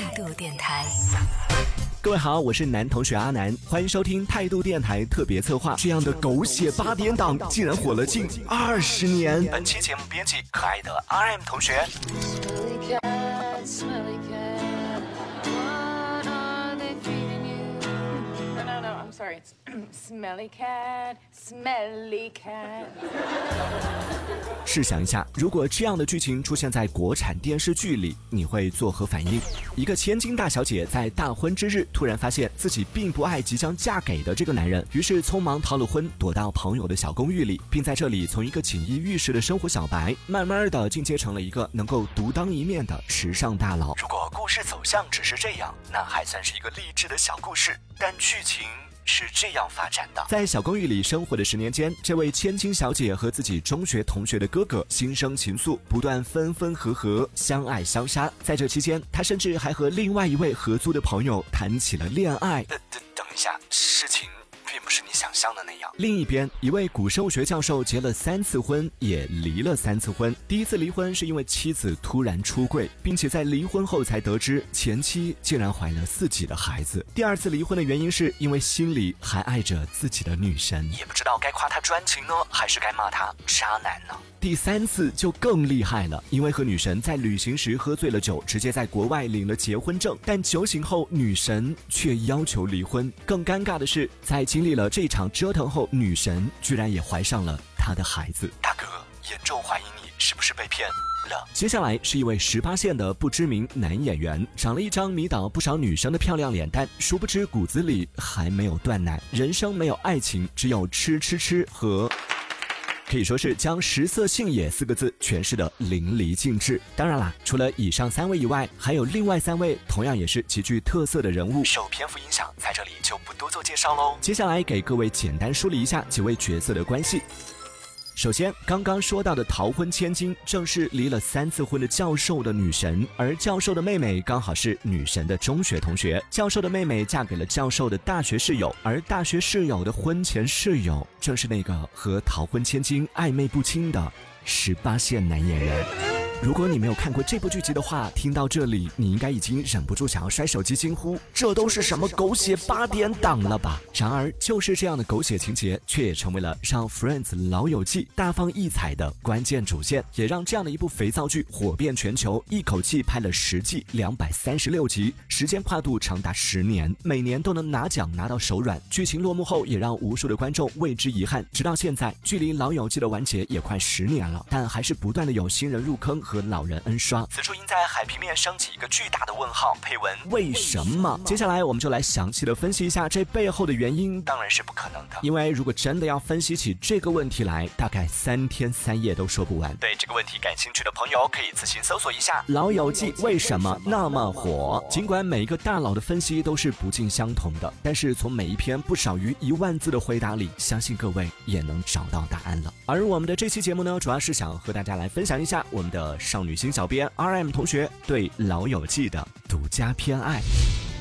态度电台。各位好，我是男同学阿南，欢迎收听态度电台特别策划。这样的狗血八点档竟然火了近二十年。本期节目编辑可爱的 RM 同学。Sorry. It's smelly cat, smelly cat. 试想一下，如果这样的剧情出现在国产电视剧里，你会作何反应？一个千金大小姐在大婚之日突然发现自己并不爱即将嫁给的这个男人，于是匆忙逃了婚，躲到朋友的小公寓里，并在这里从一个锦衣玉食的生活小白，慢慢的进阶成了一个能够独当一面的时尚大佬。如果故事走向只是这样，那还算是一个励志的小故事，但剧情。是这样发展的，在小公寓里生活的十年间，这位千金小姐和自己中学同学的哥哥心生情愫，不断分分合合，相爱相杀。在这期间，她甚至还和另外一位合租的朋友谈起了恋爱。等等等一下，事情。是你想象的那样。另一边，一位古生物学教授结了三次婚，也离了三次婚。第一次离婚是因为妻子突然出柜，并且在离婚后才得知前妻竟然怀了自己的孩子。第二次离婚的原因是因为心里还爱着自己的女神，也不知道该夸他专情呢，还是该骂他渣男呢。第三次就更厉害了，因为和女神在旅行时喝醉了酒，直接在国外领了结婚证，但酒醒后女神却要求离婚。更尴尬的是，在经历了这场折腾后，女神居然也怀上了他的孩子。大哥，严重怀疑你是不是被骗了。接下来是一位十八线的不知名男演员，长了一张迷倒不少女生的漂亮脸蛋，殊不知骨子里还没有断奶，人生没有爱情，只有吃吃吃和。可以说是将“食色性也”四个字诠释的淋漓尽致。当然啦，除了以上三位以外，还有另外三位同样也是极具特色的人物，受篇幅影响，在这里就不多做介绍喽。接下来给各位简单梳理一下几位角色的关系。首先，刚刚说到的逃婚千金，正是离了三次婚的教授的女神，而教授的妹妹刚好是女神的中学同学。教授的妹妹嫁给了教授的大学室友，而大学室友的婚前室友，正是那个和逃婚千金暧昧不清的十八线男演员。如果你没有看过这部剧集的话，听到这里，你应该已经忍不住想要摔手机惊呼：“这都是什么狗血八点档了吧？”然而，就是这样的狗血情节，却也成为了让《Friends 老友记》大放异彩的关键主线，也让这样的一部肥皂剧火遍全球，一口气拍了十季，两百三十六集，时间跨度长达十年，每年都能拿奖拿到手软。剧情落幕后，也让无数的观众为之遗憾。直到现在，距离《老友记》的完结也快十年了，但还是不断的有新人入坑。和老人恩刷，此处应在海平面升起一个巨大的问号。配文为什么？接下来我们就来详细的分析一下这背后的原因。当然是不可能的，因为如果真的要分析起这个问题来，大概三天三夜都说不完。对这个问题感兴趣的朋友，可以自行搜索一下《老友记》为什么那么火。尽管每一个大佬的分析都是不尽相同的，但是从每一篇不少于一万字的回答里，相信各位也能找到答案了。而我们的这期节目呢，主要是想和大家来分享一下我们的。少女心小编 R.M 同学对《老友记》的独家偏爱。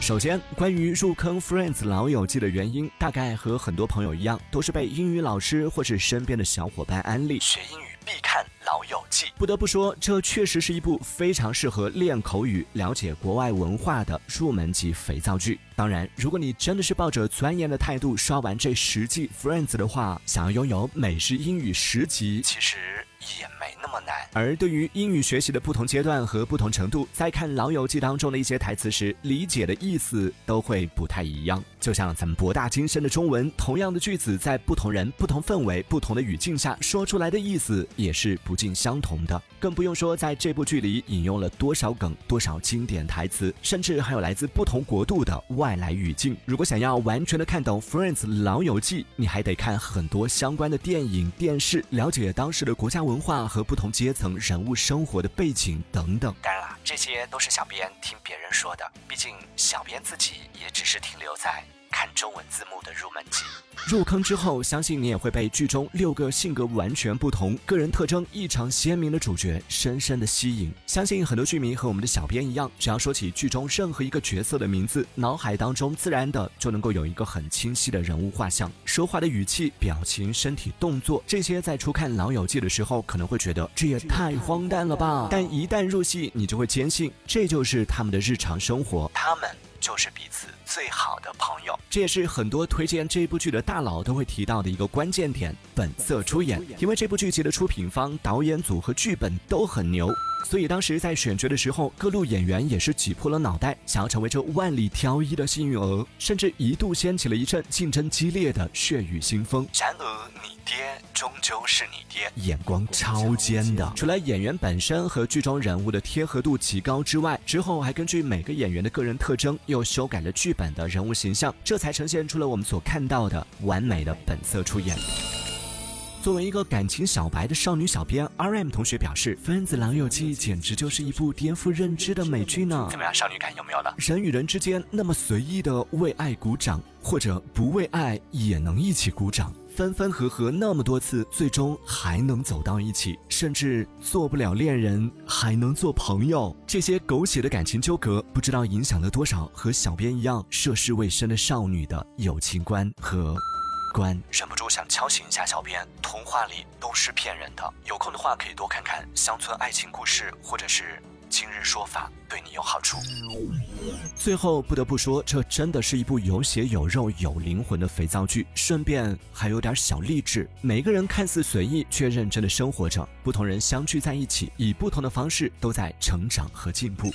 首先，关于入坑 Friends 老友记的原因，大概和很多朋友一样，都是被英语老师或是身边的小伙伴安利，学英语必看《老友记》。不得不说，这确实是一部非常适合练口语、了解国外文化的入门级肥皂剧。当然，如果你真的是抱着钻研的态度刷完这十季 Friends 的话，想要拥有美式英语十级，其实也没么难。而对于英语学习的不同阶段和不同程度，在看《老友记》当中的一些台词时，理解的意思都会不太一样。就像咱们博大精深的中文，同样的句子，在不同人、不同氛围、不同的语境下说出来的意思也是不尽相同的。更不用说在这部剧里引用了多少梗、多少经典台词，甚至还有来自不同国度的外来语境。如果想要完全的看懂《Friends 老友记》，你还得看很多相关的电影、电视，了解当时的国家文化和不同阶层人物生活的背景等等。当然啦，这些都是小编听别人说的，毕竟小编自己也只是停留在。看中文字幕的入门级。入坑之后，相信你也会被剧中六个性格完全不同、个人特征异常鲜明的主角深深的吸引。相信很多剧迷和我们的小编一样，只要说起剧中任何一个角色的名字，脑海当中自然的就能够有一个很清晰的人物画像。说话的语气、表情、身体动作，这些在初看《老友记》的时候可能会觉得这也太荒诞了吧，但一旦入戏，你就会坚信这就是他们的日常生活。他们。就是彼此最好的朋友，这也是很多推荐这部剧的大佬都会提到的一个关键点：本色出演。因为这部剧集的出品方、导演组和剧本都很牛。所以当时在选角的时候，各路演员也是挤破了脑袋，想要成为这万里挑一的幸运儿，甚至一度掀起了一阵竞争激烈的血雨腥风。然而，你爹终究是你爹，眼光超尖的。除了演员本身和剧中人物的贴合度极高之外，之后还根据每个演员的个人特征，又修改了剧本的人物形象，这才呈现出了我们所看到的完美的本色出演。作为一个感情小白的少女小编，R.M 同学表示，《分子老友记》简直就是一部颠覆认知的美剧呢。怎么样，少女感有没有了？人与人之间那么随意的为爱鼓掌，或者不为爱也能一起鼓掌，分分合合那么多次，最终还能走到一起，甚至做不了恋人还能做朋友。这些狗血的感情纠葛，不知道影响了多少和小编一样涉世未深的少女的友情观和。关忍不住想敲醒一下小编，童话里都是骗人的。有空的话可以多看看乡村爱情故事，或者是今日说法，对你有好处。最后不得不说，这真的是一部有血有肉有灵魂的肥皂剧，顺便还有点小励志。每个人看似随意，却认真的生活着。不同人相聚在一起，以不同的方式都在成长和进步。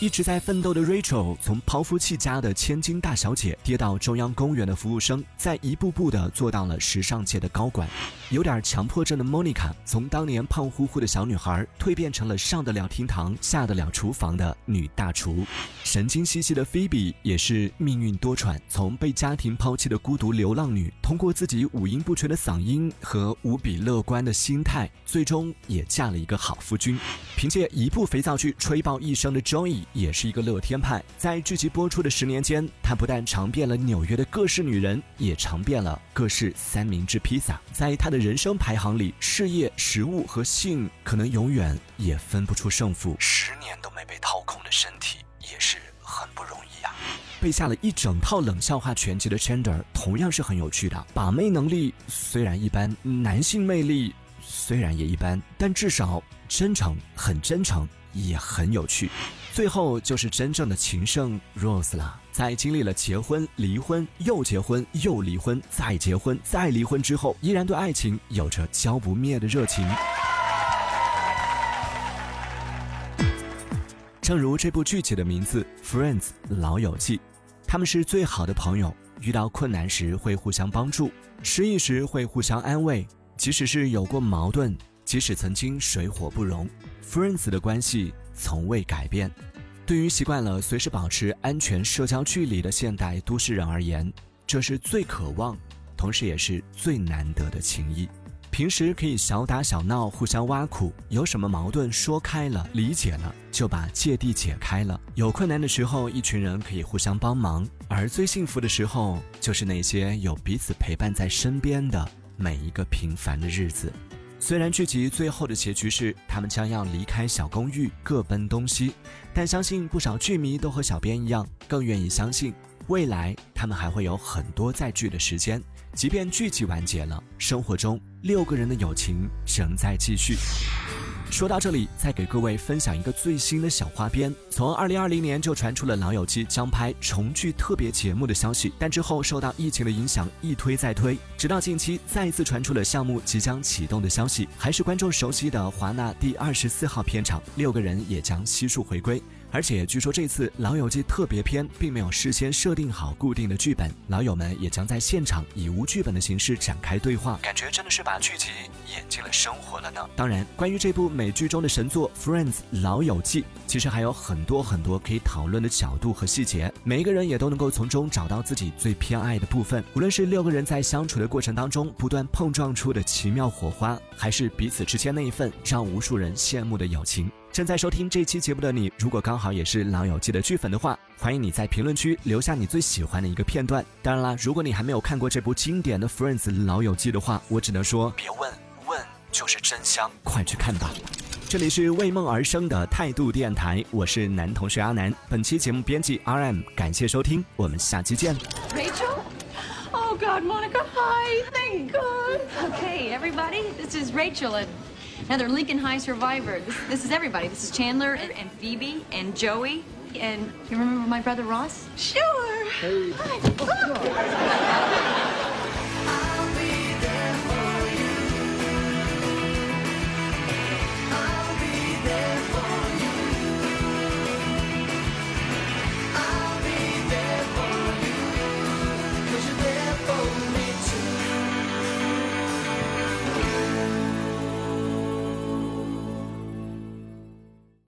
一直在奋斗的 Rachel，从抛夫弃家的千金大小姐，跌到中央公园的服务生，在一步步的做到了时尚界的高管。有点强迫症的 Monica，从当年胖乎乎的小女孩，蜕变成了上得了厅堂、下得了厨房的女大厨。神经兮兮的菲比也是命运多舛，从被家庭抛弃的孤独流浪女，通过自己五音不全的嗓音和无比乐观的心态，最终也嫁了一个好夫君。凭借一部肥皂剧吹爆一生的 Joey。也是一个乐天派，在剧集播出的十年间，他不但尝遍了纽约的各式女人，也尝遍了各式三明治披萨。在他的人生排行里，事业、食物和性可能永远也分不出胜负。十年都没被掏空的身体也是很不容易啊！背下了一整套冷笑话全集的 Chandler 同样是很有趣的，把妹能力虽然一般，男性魅力虽然也一般，但至少真诚，很真诚。也很有趣，最后就是真正的情圣 Rose 了。在经历了结婚、离婚、又结婚、又离婚、再结婚、再离婚之后，依然对爱情有着浇不灭的热情。正如这部剧集的名字《Friends》老友记，他们是最好的朋友，遇到困难时会互相帮助，失意时会互相安慰，即使是有过矛盾，即使曾经水火不容。Friends 的关系从未改变。对于习惯了随时保持安全社交距离的现代都市人而言，这是最渴望，同时也是最难得的情谊。平时可以小打小闹，互相挖苦，有什么矛盾说开了，理解了，就把芥蒂解开了。有困难的时候，一群人可以互相帮忙。而最幸福的时候，就是那些有彼此陪伴在身边的每一个平凡的日子。虽然剧集最后的结局是他们将要离开小公寓，各奔东西，但相信不少剧迷都和小编一样，更愿意相信未来他们还会有很多再聚的时间。即便剧集完结了，生活中六个人的友情仍在继续。说到这里，再给各位分享一个最新的小花边。从二零二零年就传出了《老友记》将拍重聚特别节目的消息，但之后受到疫情的影响，一推再推，直到近期再次传出了项目即将启动的消息，还是观众熟悉的华纳第二十四号片场，六个人也将悉数回归。而且据说这次《老友记》特别篇并没有事先设定好固定的剧本，老友们也将在现场以无剧本的形式展开对话，感觉真的是把剧集演进了生活了呢。当然，关于这部美剧中的神作《Friends》老友记，其实还有很多很多可以讨论的角度和细节，每一个人也都能够从中找到自己最偏爱的部分。无论是六个人在相处的过程当中不断碰撞出的奇妙火花，还是彼此之间那一份让无数人羡慕的友情。正在收听这期节目的你，如果刚好也是《老友记》的剧粉的话，欢迎你在评论区留下你最喜欢的一个片段。当然啦，如果你还没有看过这部经典的《Friends》老友记的话，我只能说别问，问就是真香，快去看吧。这里是为梦而生的态度电台，我是男同学阿南。本期节目编辑 RM，感谢收听，我们下期见。Rachel? Oh God, Monica, hi. Thank God. Okay, everybody, this is Rachel, and another Lincoln High survivor. This, this is everybody. This is Chandler and, and Phoebe and Joey. And you remember my brother Ross? Sure. Hi.